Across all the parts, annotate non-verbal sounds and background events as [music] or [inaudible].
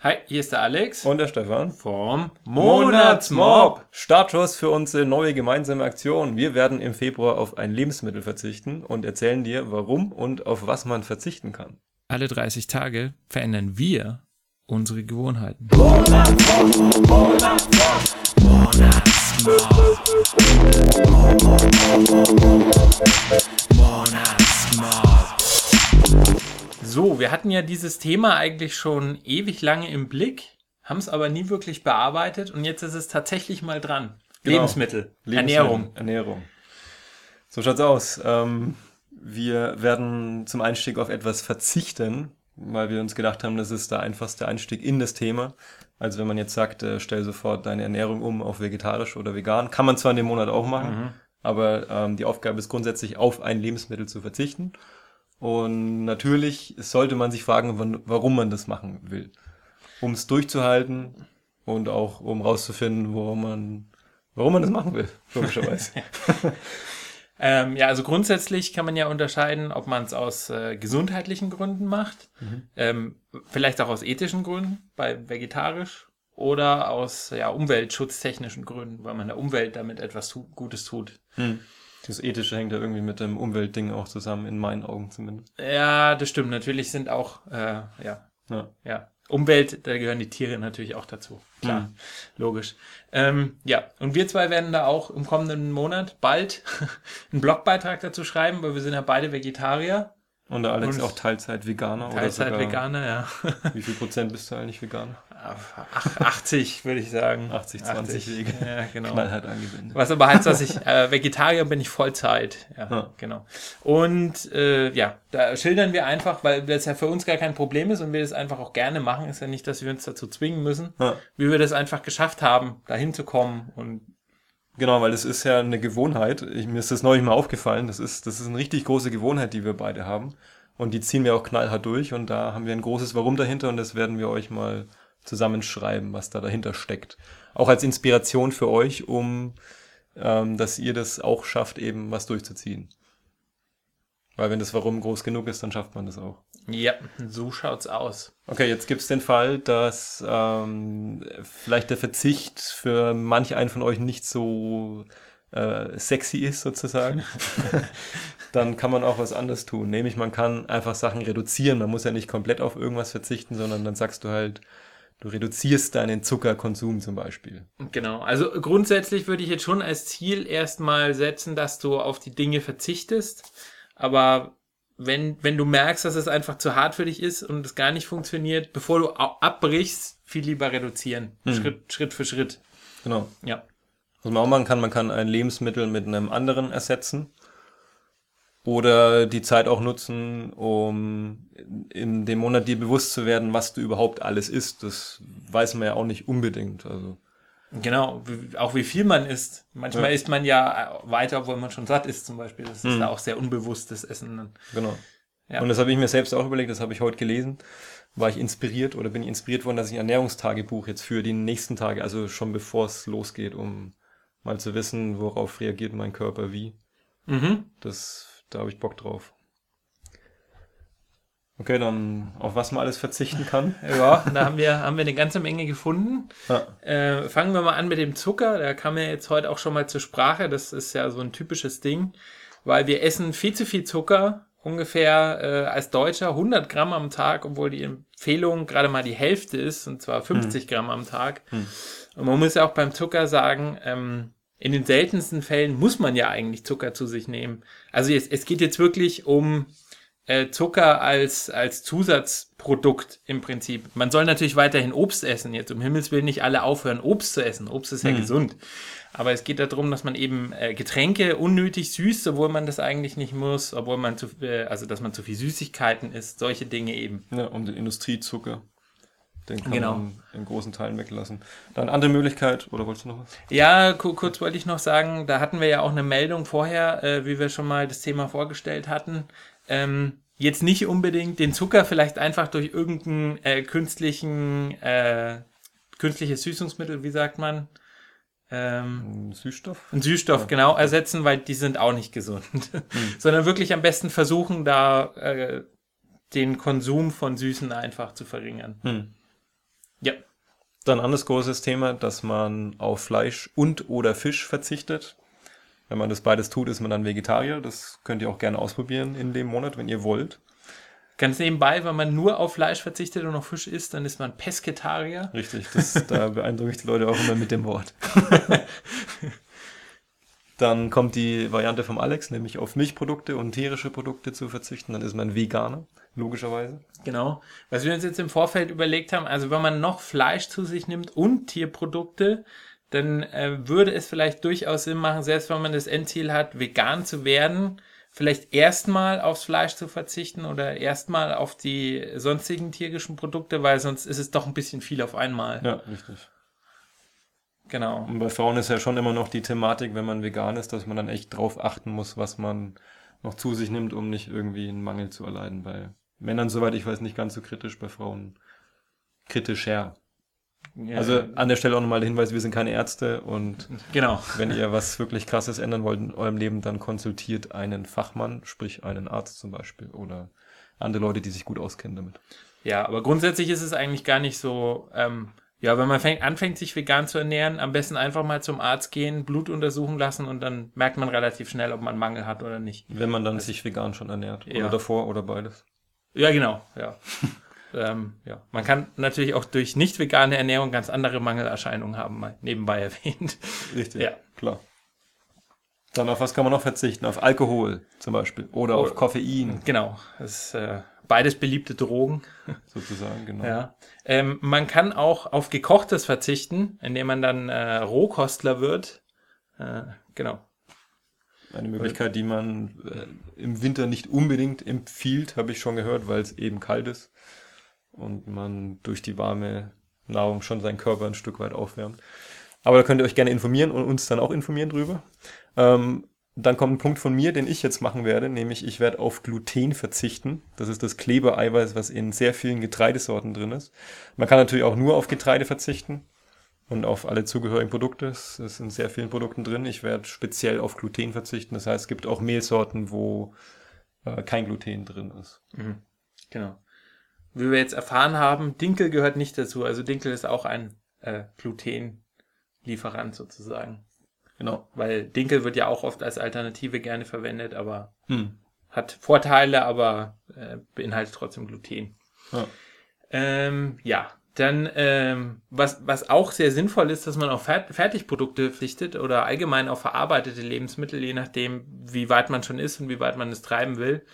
Hi, hier ist der Alex Und der Stefan. vom Monatsmob. Startschuss für unsere neue gemeinsame Aktion. Wir werden im Februar auf ein Lebensmittel verzichten und erzählen dir, warum und auf was man verzichten kann. Alle 30 Tage verändern wir unsere Gewohnheiten. So, wir hatten ja dieses Thema eigentlich schon ewig lange im Blick, haben es aber nie wirklich bearbeitet und jetzt ist es tatsächlich mal dran. Genau. Lebensmittel, Lebensmittel, Ernährung. Ernährung. So schaut's aus. Ähm, wir werden zum Einstieg auf etwas verzichten, weil wir uns gedacht haben, das ist der einfachste Einstieg in das Thema. Also wenn man jetzt sagt, äh, stell sofort deine Ernährung um auf vegetarisch oder vegan, kann man zwar in dem Monat auch machen, aber ähm, die Aufgabe ist grundsätzlich auf ein Lebensmittel zu verzichten. Und natürlich sollte man sich fragen, wann- warum man das machen will. Um es durchzuhalten und auch um rauszufinden, warum man, warum man das machen will, logischerweise. [laughs] Ähm, ja, also grundsätzlich kann man ja unterscheiden, ob man es aus äh, gesundheitlichen Gründen macht, ähm, vielleicht auch aus ethischen Gründen bei vegetarisch oder aus ja, umweltschutztechnischen Gründen, weil man der Umwelt damit etwas tu Gutes tut. Das Ethische hängt ja irgendwie mit dem Umweltding auch zusammen, in meinen Augen zumindest. Ja, das stimmt. Natürlich sind auch, äh, ja, Ja. ja, Umwelt, da gehören die Tiere natürlich auch dazu. Klar, Mhm. logisch. Ähm, ja, und wir zwei werden da auch im kommenden Monat bald [laughs] einen Blogbeitrag dazu schreiben, weil wir sind ja beide Vegetarier, Und der Alex Und- auch Teilzeit-Veganer Teilzeit oder sogar, Veganer, ja. [laughs] Wie viel Prozent bist du eigentlich Veganer? Ach, 80, würde ich sagen. 80, 20 Wege. Ja, genau. Knallhart angewendet. Was aber heißt, dass ich äh, Vegetarier bin ich Vollzeit. Ja, Ja. genau. Und äh, ja, da schildern wir einfach, weil das ja für uns gar kein Problem ist und wir das einfach auch gerne machen. Ist ja nicht, dass wir uns dazu zwingen müssen, Ja. wie wir das einfach geschafft haben, dahin zu kommen. Und Genau, weil das ist ja eine Gewohnheit. Ich, mir ist das neulich mal aufgefallen. Das ist, das ist eine richtig große Gewohnheit, die wir beide haben. Und die ziehen wir auch knallhart durch. Und da haben wir ein großes Warum dahinter. Und das werden wir euch mal zusammenschreiben, was da dahinter steckt. Auch als Inspiration für euch, um, ähm, dass ihr das auch schafft, eben was durchzuziehen. Weil wenn das Warum groß genug ist, dann schafft man das auch. ja, so schaut's aus. Okay, jetzt gibt's den Fall, dass ähm, vielleicht der Verzicht für manch einen von euch nicht so äh, sexy ist, sozusagen. [laughs] Dann kann man auch was anderes tun. Nämlich man kann einfach Sachen reduzieren. Man muss ja nicht komplett auf irgendwas verzichten, sondern dann sagst du halt, du reduzierst deinen Zuckerkonsum zum Beispiel. Genau. Also grundsätzlich würde ich jetzt schon als Ziel erstmal setzen, dass du auf die Dinge verzichtest. Aber wenn, wenn du merkst, dass es einfach zu hart für dich ist und es gar nicht funktioniert, bevor du abbrichst, viel lieber reduzieren. Schritt, Schritt für Schritt. Genau. Ja. Was man auch machen kann, man kann ein Lebensmittel mit einem anderen ersetzen. Oder die Zeit auch nutzen, um in dem Monat dir bewusst zu werden, was du überhaupt alles isst. Das weiß man ja auch nicht unbedingt. Also, Genau. Auch wie viel man isst. Manchmal Ja. isst man ja weiter, obwohl man schon satt ist, zum Beispiel. Das ist da auch sehr unbewusstes Essen. genau. Ja. Und das habe ich mir selbst auch überlegt, das habe ich heute gelesen. War ich inspiriert oder bin ich inspiriert worden, dass ich ein Ernährungstagebuch jetzt für die nächsten Tage, also schon bevor es losgeht, um mal zu wissen, worauf reagiert mein Körper wie. Mhm. Das, da habe ich Bock drauf. Okay, dann auf was man alles verzichten kann. [laughs] Ja, da haben wir, haben wir eine ganze Menge gefunden. Ja. Äh, fangen wir mal an mit dem Zucker. Da kam ja jetzt heute auch schon mal zur Sprache. Das ist ja so ein typisches Ding, weil wir essen viel zu viel Zucker. Ungefähr äh, als Deutscher 100 Gramm am Tag, obwohl die Empfehlung gerade mal die Hälfte ist, und zwar 50 Gramm am Tag. Und man muss ja auch beim Zucker sagen, ähm, in den seltensten Fällen muss man ja eigentlich Zucker zu sich nehmen. Also es, es geht jetzt wirklich um äh, Zucker als, als Zusatzprodukt im Prinzip. Man soll natürlich weiterhin Obst essen. Jetzt um Himmels Willen nicht alle aufhören, Obst zu essen. Obst ist ja gesund. Aber es geht darum, dass man eben äh, Getränke unnötig süßt, obwohl man das eigentlich nicht muss, obwohl man zu, äh, also dass man zu viel Süßigkeiten isst, solche Dinge eben. Ja, um den Industriezucker. Den kann Genau. man in großen Teilen weglassen. Dann andere Möglichkeit, oder wolltest du noch was? Ja, ku- kurz wollte ich noch sagen, da hatten wir ja auch eine Meldung vorher, äh, wie wir schon mal das Thema vorgestellt hatten. Ähm, jetzt nicht unbedingt den Zucker vielleicht einfach durch irgendeinen äh, künstlichen, äh, künstliches Süßungsmittel, wie sagt man? Ähm, Ein Süßstoff? ein Süßstoff, genau, ersetzen, weil die sind auch nicht gesund. [laughs] Sondern wirklich am besten versuchen, da äh, den Konsum von Süßen einfach zu verringern. Hm. Ja. Dann anderes großes Thema, dass man auf Fleisch und oder Fisch verzichtet. Wenn man das beides tut, ist man dann Vegetarier. Das könnt ihr auch gerne ausprobieren in dem Monat, wenn ihr wollt. Ganz nebenbei, wenn man nur auf Fleisch verzichtet und auf Fisch isst, dann ist man Pesketarier. Richtig, das, da [laughs] beeindrucke ich die Leute auch immer mit dem Wort. [laughs] Dann kommt die Variante vom Alex, nämlich auf Milchprodukte und tierische Produkte zu verzichten. Dann ist man Veganer, logischerweise. Genau. Was wir uns jetzt im Vorfeld überlegt haben, also wenn man noch Fleisch zu sich nimmt und Tierprodukte, dann äh, würde es vielleicht durchaus Sinn machen, selbst wenn man das Endziel hat, vegan zu werden, vielleicht erstmal aufs Fleisch zu verzichten oder erstmal auf die sonstigen tierischen Produkte, weil sonst ist es doch ein bisschen viel auf einmal. Ja, richtig. Genau. Und bei Frauen ist ja schon immer noch die Thematik, wenn man vegan ist, dass man dann echt drauf achten muss, was man noch zu sich nimmt, um nicht irgendwie einen Mangel zu erleiden. Bei Männern, soweit ich weiß, nicht ganz so kritisch, bei Frauen kritischer. Ja, Also an der Stelle auch nochmal der Hinweis, wir sind keine Ärzte und genau. wenn ihr was wirklich krasses ändern wollt in eurem Leben, dann konsultiert einen Fachmann, sprich einen Arzt zum Beispiel oder andere Leute, die sich gut auskennen damit. Ja, aber grundsätzlich ist es eigentlich gar nicht so, ähm, ja, wenn man fängt, anfängt, sich vegan zu ernähren, am besten einfach mal zum Arzt gehen, Blut untersuchen lassen und dann merkt man relativ schnell, ob man Mangel hat oder nicht. Wenn man dann sich vegan schon ernährt. Ja. Oder davor oder beides. Ja, genau, ja. [laughs] ähm, ja. Man kann natürlich auch durch nicht vegane Ernährung ganz andere Mangelerscheinungen haben, mal nebenbei [laughs] erwähnt. Richtig. Ja. Klar. Dann auf was kann man noch verzichten? Auf Alkohol zum Beispiel. Oder auf Oh. Koffein Genau, das ist äh, beides beliebte Drogen. [laughs] sozusagen, genau. Ja. Ähm, man kann auch auf Gekochtes verzichten, indem man dann äh, Rohkostler wird. Äh, genau. Eine Möglichkeit, die man äh, im Winter nicht unbedingt empfiehlt, habe ich schon gehört, weil es eben kalt ist und man durch die warme Nahrung schon seinen Körper ein Stück weit aufwärmt. Aber da könnt ihr euch gerne informieren und uns dann auch informieren drüber. Ähm, dann kommt ein Punkt von mir, den ich jetzt machen werde, nämlich ich werde auf Gluten verzichten. Das ist das Klebereiweiß, was in sehr vielen Getreidesorten drin ist. Man kann natürlich auch nur auf Getreide verzichten und auf alle zugehörigen Produkte. Es ist in sehr vielen Produkten drin. Ich werde speziell auf Gluten verzichten. Das heißt, es gibt auch Mehlsorten, wo äh, kein Gluten drin ist. Genau. Wie wir jetzt erfahren haben, Dinkel gehört nicht dazu. Also Dinkel ist auch ein äh, Glutenlieferant sozusagen. Genau. Weil Dinkel wird ja auch oft als Alternative gerne verwendet, aber Hm. hat Vorteile, aber äh, beinhaltet trotzdem Gluten. Ja. Ähm, ja, dann ähm, was, was auch sehr sinnvoll ist, dass man auf Fer Fertigprodukte verzichtet oder allgemein auf verarbeitete Lebensmittel, je nachdem, wie weit man schon ist und wie weit man es treiben will.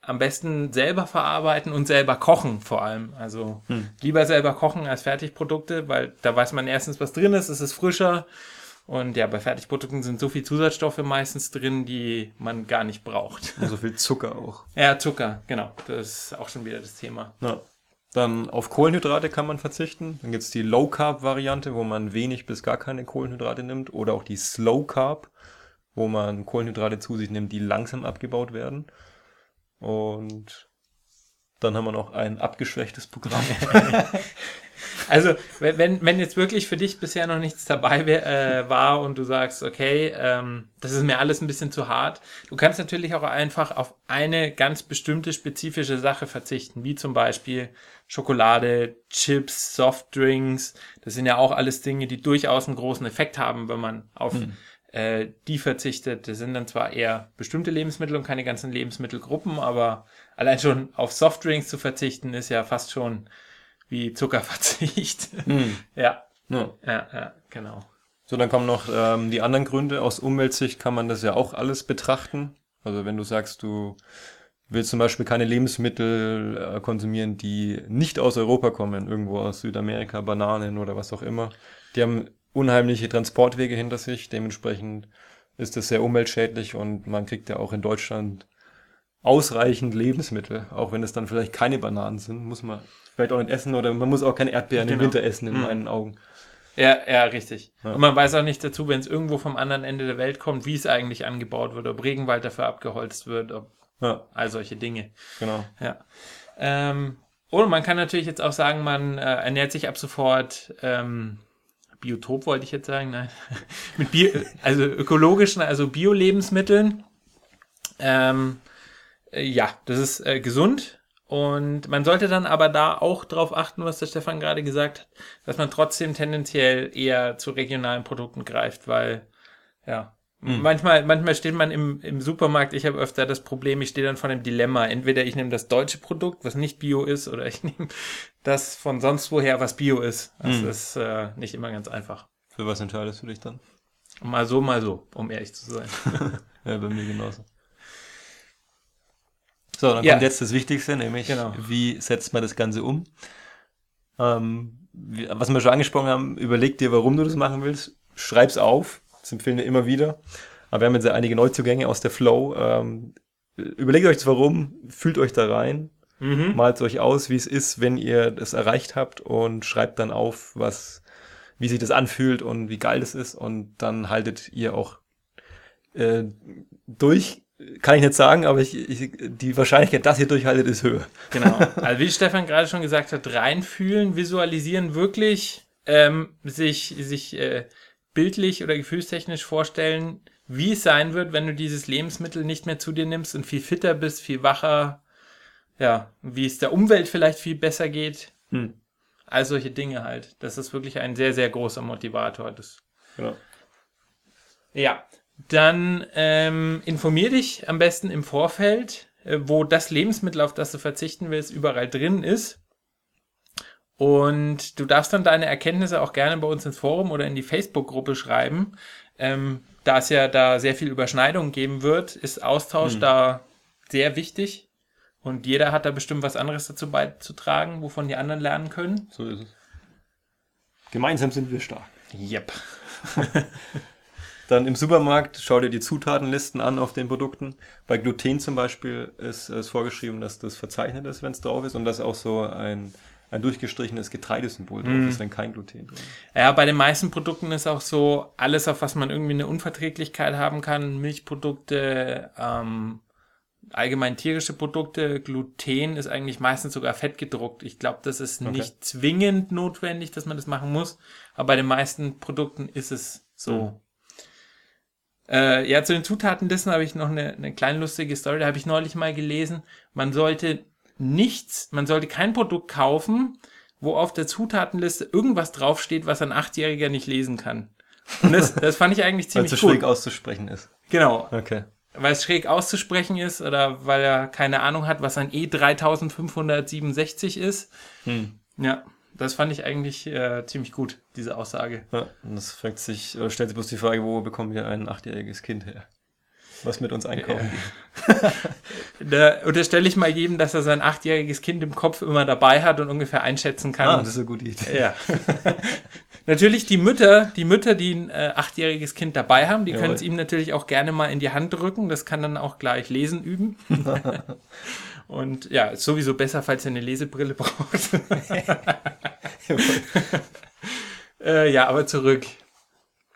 Am besten selber verarbeiten und selber kochen vor allem. Also Hm. lieber selber kochen als Fertigprodukte, weil da weiß man erstens, was drin ist, es ist frischer. Und ja, bei Fertigprodukten sind so viel Zusatzstoffe meistens drin, die man gar nicht braucht. Und so viel Zucker auch. Ja, Zucker, genau. Das ist auch schon wieder das Thema. Ja. Dann auf Kohlenhydrate kann man verzichten. Dann gibt's die Low Carb Variante, wo man wenig bis gar keine Kohlenhydrate nimmt. Oder auch die Slow Carb, wo man Kohlenhydrate zu sich nimmt, die langsam abgebaut werden. Und dann haben wir noch ein abgeschwächtes Programm. [laughs] Also, wenn, wenn jetzt wirklich für dich bisher noch nichts dabei wär, äh, war und du sagst, okay, ähm, das ist mir alles ein bisschen zu hart, du kannst natürlich auch einfach auf eine ganz bestimmte spezifische Sache verzichten, wie zum Beispiel Schokolade, Chips, Softdrinks. Das sind ja auch alles Dinge, die durchaus einen großen Effekt haben, wenn man auf äh, die verzichtet. Das sind dann zwar eher bestimmte Lebensmittel und keine ganzen Lebensmittelgruppen, aber allein schon auf Softdrinks zu verzichten, ist ja fast schon wie Zuckerverzicht. [laughs] ja, ja. ja, ja, genau. So, dann kommen noch ähm, die anderen Gründe. Aus Umweltsicht kann man das ja auch alles betrachten. Also wenn du sagst, du willst zum Beispiel keine Lebensmittel äh, konsumieren, die nicht aus Europa kommen, irgendwo aus Südamerika, Bananen oder was auch immer. Die haben unheimliche Transportwege hinter sich. Dementsprechend ist das sehr umweltschädlich und man kriegt ja auch in Deutschland ausreichend Lebensmittel. Auch wenn es dann vielleicht keine Bananen sind, muss man vielleicht auch nicht essen oder man muss auch keine Erdbeeren im Genau. Winter essen, in Mhm. meinen Augen. Ja, ja, richtig. Ja. Und man weiß auch nicht dazu, wenn es irgendwo vom anderen Ende der Welt kommt, wie es eigentlich angebaut wird, ob Regenwald dafür abgeholzt wird, ob Ja, all solche Dinge. genau. Ja. Ähm, und man kann natürlich jetzt auch sagen, man äh, ernährt sich ab sofort ähm, Biotop, wollte ich jetzt sagen, nein. [laughs] Mit Bio, also ökologischen, also Bio-Lebensmitteln. Ähm, äh, ja, das ist äh, gesund Und man sollte dann aber da auch darauf achten, was der Stefan gerade gesagt hat, dass man trotzdem tendenziell eher zu regionalen Produkten greift, weil, ja, mhm. manchmal, manchmal steht man im, im Supermarkt, ich habe öfter das Problem, ich stehe dann vor dem Dilemma, entweder ich nehme das deutsche Produkt, was nicht Bio ist, oder ich [laughs] nehme das von sonst woher, was Bio ist. Das mhm. ist äh, nicht immer ganz einfach. Für was entscheidest du dich dann? Mal so, mal so, um ehrlich zu sein. [laughs] ja, bei mir genauso. So, dann ja. kommt jetzt das Wichtigste, nämlich genau. wie setzt man das Ganze um? Ähm, wie, was wir schon angesprochen haben, überleg dir, warum du das machen willst, schreib's auf, das empfehlen wir immer wieder. Aber wir haben jetzt einige Neuzugänge aus der Flow. Ähm, überlegt euch das Warum, fühlt euch da rein, mhm. malt euch aus, wie es ist, wenn ihr das erreicht habt und schreibt dann auf, was, wie sich das anfühlt und wie geil das ist und dann haltet ihr auch äh, durch kann ich nicht sagen, aber ich, ich, die Wahrscheinlichkeit, dass ihr durchhaltet, ist höher. Genau. [laughs] Also wie Stefan gerade schon gesagt hat, reinfühlen, visualisieren, wirklich ähm, sich, sich äh, bildlich oder gefühlstechnisch vorstellen, wie es sein wird, wenn du dieses Lebensmittel nicht mehr zu dir nimmst und viel fitter bist, viel wacher, ja, wie es der Umwelt vielleicht viel besser geht. Hm. All solche Dinge halt. Das ist wirklich ein sehr, sehr großer Motivator. Das, genau. Ja, dann ähm, informier dich am besten im Vorfeld, äh, wo das Lebensmittel, auf das du verzichten willst, überall drin ist. Und du darfst dann deine Erkenntnisse auch gerne bei uns ins Forum oder in die Facebook-Gruppe schreiben. Ähm, da es ja da sehr viel Überschneidung geben wird, ist Austausch hm. da sehr wichtig. Und jeder hat da bestimmt was anderes dazu beizutragen, wovon die anderen lernen können. So ist es. Gemeinsam sind wir stark. Yep. [laughs] Dann im Supermarkt schau dir die Zutatenlisten an auf den Produkten. Bei Gluten zum Beispiel ist es vorgeschrieben, dass das verzeichnet ist, wenn es drauf ist und dass auch so ein, ein durchgestrichenes Getreidesymbol drauf mm. ist, wenn kein Gluten drin ist. Ja, bei den meisten Produkten ist auch so, alles, auf was man irgendwie eine Unverträglichkeit haben kann, Milchprodukte, ähm, allgemein tierische Produkte, Gluten ist eigentlich meistens sogar fett gedruckt. Ich glaube, das ist okay. nicht zwingend notwendig, dass man das machen muss, aber bei den meisten Produkten ist es so. Äh, ja, zu den Zutatenlisten habe ich noch eine, eine kleine lustige Story. Da habe ich neulich mal gelesen. Man sollte nichts, man sollte kein Produkt kaufen, wo auf der Zutatenliste irgendwas draufsteht, was ein Achtjähriger nicht lesen kann. Und das, [laughs] das fand ich eigentlich ziemlich Weil es schräg auszusprechen ist. Genau. Okay. Weil es schräg auszusprechen ist oder weil er keine Ahnung hat, was ein E3567 ist. Hm. Ja. Das fand ich eigentlich äh, ziemlich gut, diese Aussage. Ja, und das fragt sich, oder stellt sich bloß die Frage, wo bekommen wir ein achtjähriges Kind her? Was mit uns einkaufen. [laughs] Da unterstelle ich mal jedem, dass er sein achtjähriges Kind im Kopf immer dabei hat und ungefähr einschätzen kann. Ah, das ist eine gute Idee. Ja. [laughs] natürlich die Mütter, die Mütter, die ein äh, achtjähriges Kind dabei haben, die können es ihm natürlich auch gerne mal in die Hand drücken. Das kann dann auch gleich lesen üben. [laughs] Und ja, ist sowieso besser, falls ihr eine Lesebrille braucht. [laughs] äh, ja, aber zurück.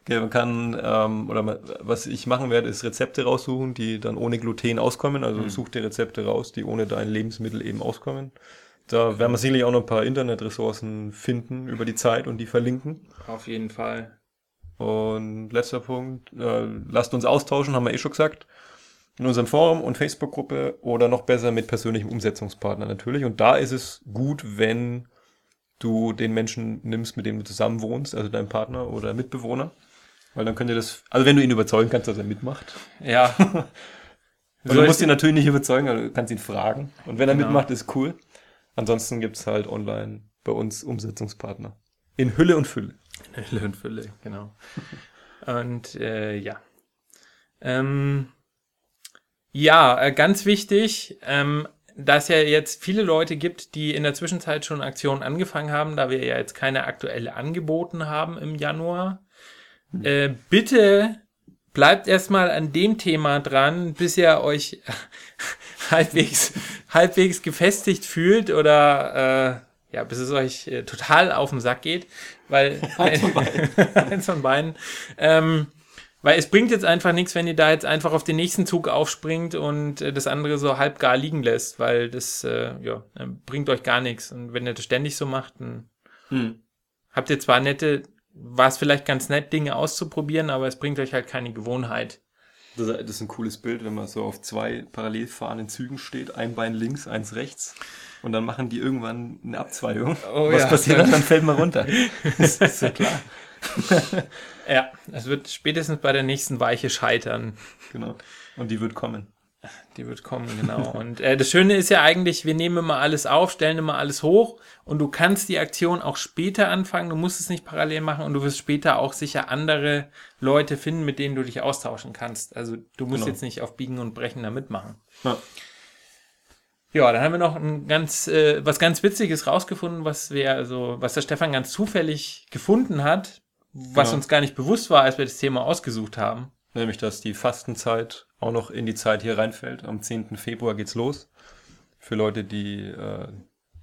Okay, man kann, ähm, oder man, was ich machen werde, ist Rezepte raussuchen, die dann ohne Gluten auskommen. Also mhm. such dir Rezepte raus, die ohne dein Lebensmittel eben auskommen. Da werden wir sicherlich auch noch ein paar Internetressourcen finden über die Zeit und die verlinken. Auf jeden Fall. Und letzter Punkt, äh, lasst uns austauschen, haben wir eh schon gesagt in unserem Forum und Facebook-Gruppe oder noch besser mit persönlichem Umsetzungspartner natürlich. Und da ist es gut, wenn du den Menschen nimmst, mit dem du zusammen wohnst, also dein Partner oder Mitbewohner. Weil dann könnt ihr das, also wenn du ihn überzeugen kannst, dass er mitmacht. Ja. [laughs] Du musst ihn natürlich nicht überzeugen, aber du kannst ihn fragen. Und wenn er genau. mitmacht, ist cool. Ansonsten gibt's halt online bei uns Umsetzungspartner. In Hülle und Fülle. In Hülle und Fülle, genau. [laughs] und äh, ja. Ähm, ja, äh, ganz wichtig, ähm, dass ja jetzt viele Leute gibt, die in der Zwischenzeit schon Aktionen angefangen haben, da wir ja jetzt keine aktuelle angeboten haben im Januar. Hm. Äh, bitte bleibt erstmal an dem Thema dran, bis ihr euch [laughs] halbwegs, halbwegs gefestigt fühlt oder äh, ja, bis es euch äh, total auf den Sack geht, weil [laughs] eins von beiden, [laughs] eins von beiden ähm, weil es bringt jetzt einfach nichts, wenn ihr da jetzt einfach auf den nächsten Zug aufspringt und äh, das andere so halb gar liegen lässt, weil das äh, ja, bringt euch gar nichts. Und wenn ihr das ständig so macht, dann hm. habt ihr zwar nette, war es vielleicht ganz nett, Dinge auszuprobieren, aber es bringt euch halt keine Gewohnheit. Das, das ist ein cooles Bild, wenn man so auf zwei parallel fahrenden Zügen steht, ein Bein links, eins rechts. Und dann machen die irgendwann eine Abzweigung. Oh Was ja. passiert dann? [laughs] Dann fällt man runter. Das ist ja klar. Ja, es wird spätestens bei der nächsten Weiche scheitern. Genau. Und die wird kommen. Die wird kommen, genau. [laughs] Und äh, das Schöne ist ja eigentlich, wir nehmen immer alles auf, stellen immer alles hoch und du kannst die Aktion auch später anfangen. Du musst es nicht parallel machen und du wirst später auch sicher andere Leute finden, mit denen du dich austauschen kannst. Also du musst Genau. jetzt nicht auf Biegen und Brechen da mitmachen. Ja. Ja, dann haben wir noch ein ganz, äh, was ganz Witziges rausgefunden, was wir, also, was der Stefan ganz zufällig gefunden hat, was Genau. uns gar nicht bewusst war, als wir das Thema ausgesucht haben. Nämlich, dass die Fastenzeit auch noch in die Zeit hier reinfällt. Am 10. Februar geht's los. Für Leute, die äh,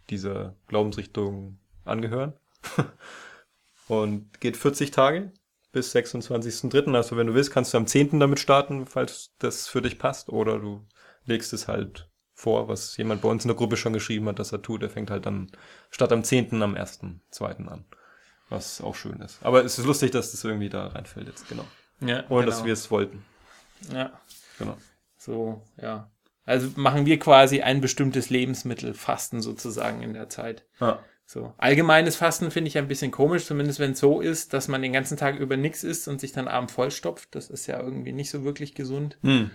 dieser Glaubensrichtung angehören. [laughs] Und geht 40 Tage bis 26.03. Also wenn du willst, kannst du am 10. damit starten, falls das für dich passt. Oder du legst es halt vor, was jemand bei uns in der Gruppe schon geschrieben hat, dass er tut. Er fängt halt dann statt am 10. am 1.2. an. Was auch schön ist. Aber es ist lustig, dass das irgendwie da reinfällt jetzt, genau. Ja, Ohne dass wir es wollten. Ja, Genau. so, ja. Also machen wir quasi ein bestimmtes Lebensmittel Fasten sozusagen in der Zeit. Ja. So. Allgemeines Fasten finde ich ein bisschen komisch, zumindest wenn es so ist, dass man den ganzen Tag über nichts isst und sich dann abends vollstopft. Das ist ja irgendwie nicht so wirklich gesund. Hm.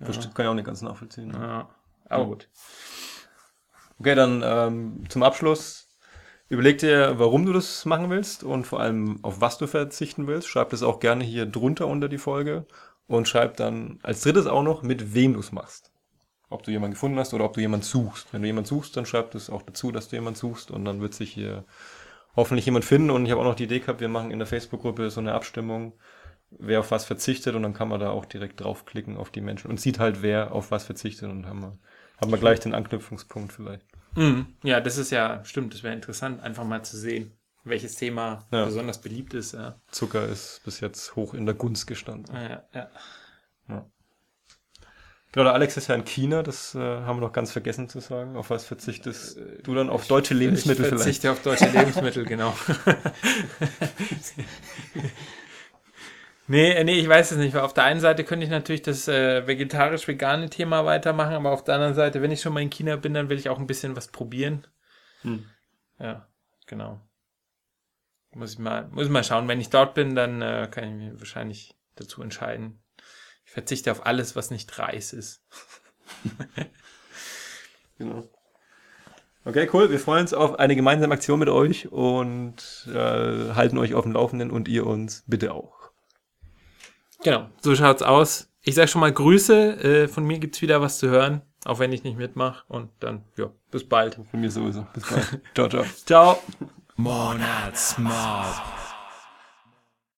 Verstehe, kann ich auch nicht ganz nachvollziehen. Ne? Ja. Aber gut. Okay, dann ähm, zum Abschluss. Überleg dir, warum du das machen willst und vor allem auf was du verzichten willst. Schreib das auch gerne hier drunter unter die Folge und schreib dann als drittes auch noch, mit wem du es machst. Ob du jemanden gefunden hast oder ob du jemanden suchst. Wenn du jemanden suchst, dann schreib das auch dazu, dass du jemanden suchst und dann wird sich hier hoffentlich jemand finden. Und ich habe auch noch die Idee gehabt, wir machen in der Facebook-Gruppe so eine Abstimmung, wer auf was verzichtet und dann kann man da auch direkt draufklicken auf die Menschen und sieht halt, wer auf was verzichtet und haben wir, haben wir gleich den Anknüpfungspunkt vielleicht. Mhm. Ja, das ist ja, stimmt, das wäre interessant, einfach mal zu sehen, welches Thema Ja. besonders beliebt ist. Ja. Zucker ist bis jetzt hoch in der Gunst gestanden. Ja, ja. Genau, der Alex ist ja in China, das äh, haben wir noch ganz vergessen zu sagen. Auf was verzichtest du dann? Auf deutsche Lebensmittel ich vielleicht? verzichte auf deutsche Lebensmittel, genau. [laughs] [laughs] nee, äh, nee, ich weiß es nicht. Weil auf der einen Seite könnte ich natürlich das äh, vegetarisch-vegane Thema weitermachen, aber auf der anderen Seite, wenn ich schon mal in China bin, dann will ich auch ein bisschen was probieren. Hm. Ja, genau. Muss ich mal, muss ich mal schauen. Wenn ich dort bin, dann äh, kann ich mich wahrscheinlich dazu entscheiden. Ich verzichte auf alles, was nicht Reis ist. [laughs] Genau. Okay, cool. Wir freuen uns auf eine gemeinsame Aktion mit euch und äh, halten euch auf dem Laufenden und ihr uns bitte auch. Genau, so schaut's aus. Ich sag schon mal Grüße. Äh, von mir gibt's wieder was zu hören, auch wenn ich nicht mitmache. Und dann, ja, bis bald. Von mir sowieso. Bis bald. ciao, ciao. [laughs] Ciao. Monatsmob.